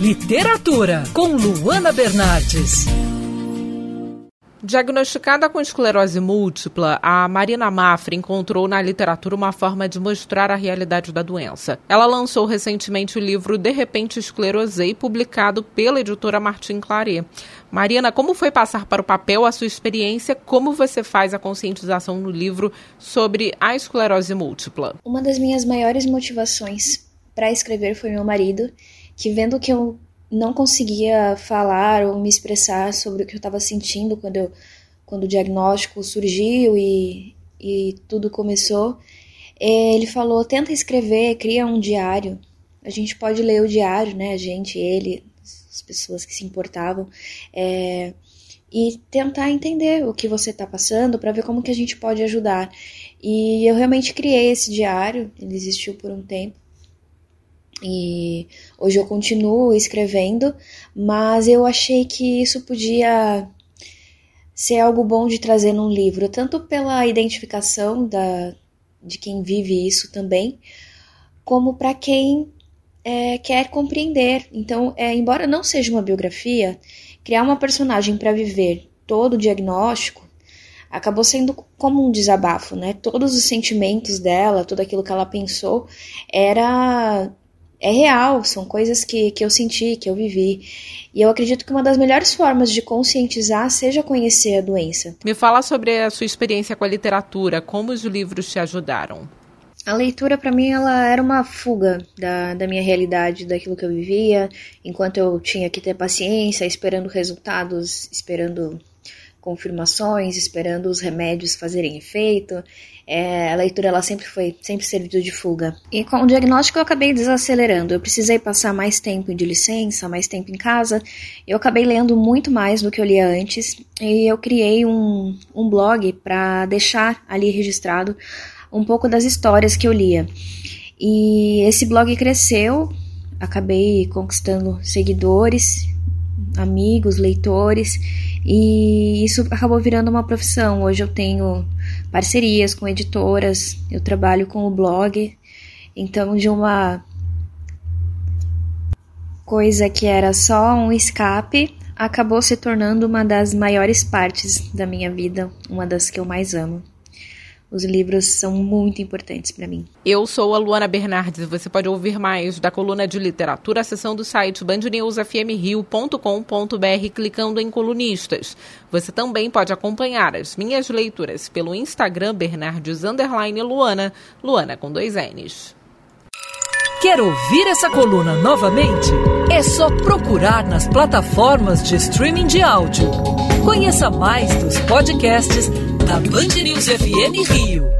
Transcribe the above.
Literatura, com Luana Bernardes. Diagnosticada com esclerose múltipla, a Marina Mafra encontrou na literatura uma forma de mostrar a realidade da doença. Ela lançou recentemente o livro De Repente Esclerosei, publicado pela editora Martin Claret. Marina, como foi passar para o papel a sua experiência? Como você faz a conscientização no livro sobre a esclerose múltipla? Uma das minhas maiores motivações para escrever foi meu marido, que vendo que eu não conseguia falar ou me expressar sobre o que eu estava sentindo quando, eu, quando o diagnóstico surgiu e, e tudo começou. É, ele falou: tenta escrever, cria um diário. A gente pode ler o diário, né? A gente, ele, as pessoas que se importavam. É, e tentar entender o que você está passando para ver como que a gente pode ajudar. E eu realmente criei esse diário, ele existiu por um tempo. E hoje eu continuo escrevendo, mas eu achei que isso podia ser algo bom de trazer num livro, tanto pela identificação da, de quem vive isso também, como para quem é, quer compreender. Então, é, embora não seja uma biografia, criar uma personagem para viver todo o diagnóstico acabou sendo como um desabafo, né? Todos os sentimentos dela, tudo aquilo que ela pensou, era é real, são coisas que, que eu senti, que eu vivi. E eu acredito que uma das melhores formas de conscientizar seja conhecer a doença. Me fala sobre a sua experiência com a literatura, como os livros te ajudaram. A leitura, para mim, ela era uma fuga da, da minha realidade, daquilo que eu vivia, enquanto eu tinha que ter paciência, esperando resultados, esperando confirmações, esperando os remédios fazerem efeito. É, a leitura ela sempre foi, sempre serviu de fuga. E com o diagnóstico eu acabei desacelerando. Eu precisei passar mais tempo de licença, mais tempo em casa. Eu acabei lendo muito mais do que eu lia antes e eu criei um, um blog para deixar ali registrado um pouco das histórias que eu lia. E esse blog cresceu, acabei conquistando seguidores, amigos, leitores e isso acabou virando uma profissão. Hoje eu tenho parcerias com editoras, eu trabalho com o blog. Então, de uma coisa que era só um escape, acabou se tornando uma das maiores partes da minha vida, uma das que eu mais amo. Os livros são muito importantes para mim. Eu sou a Luana Bernardes e você pode ouvir mais da coluna de literatura acessando o site bandnewsfmrio.com.br clicando em colunistas. Você também pode acompanhar as minhas leituras pelo Instagram Bernardes Luana, Luana com dois N's. Quer ouvir essa coluna novamente? É só procurar nas plataformas de streaming de áudio. Conheça mais dos podcasts Band News FM Rio.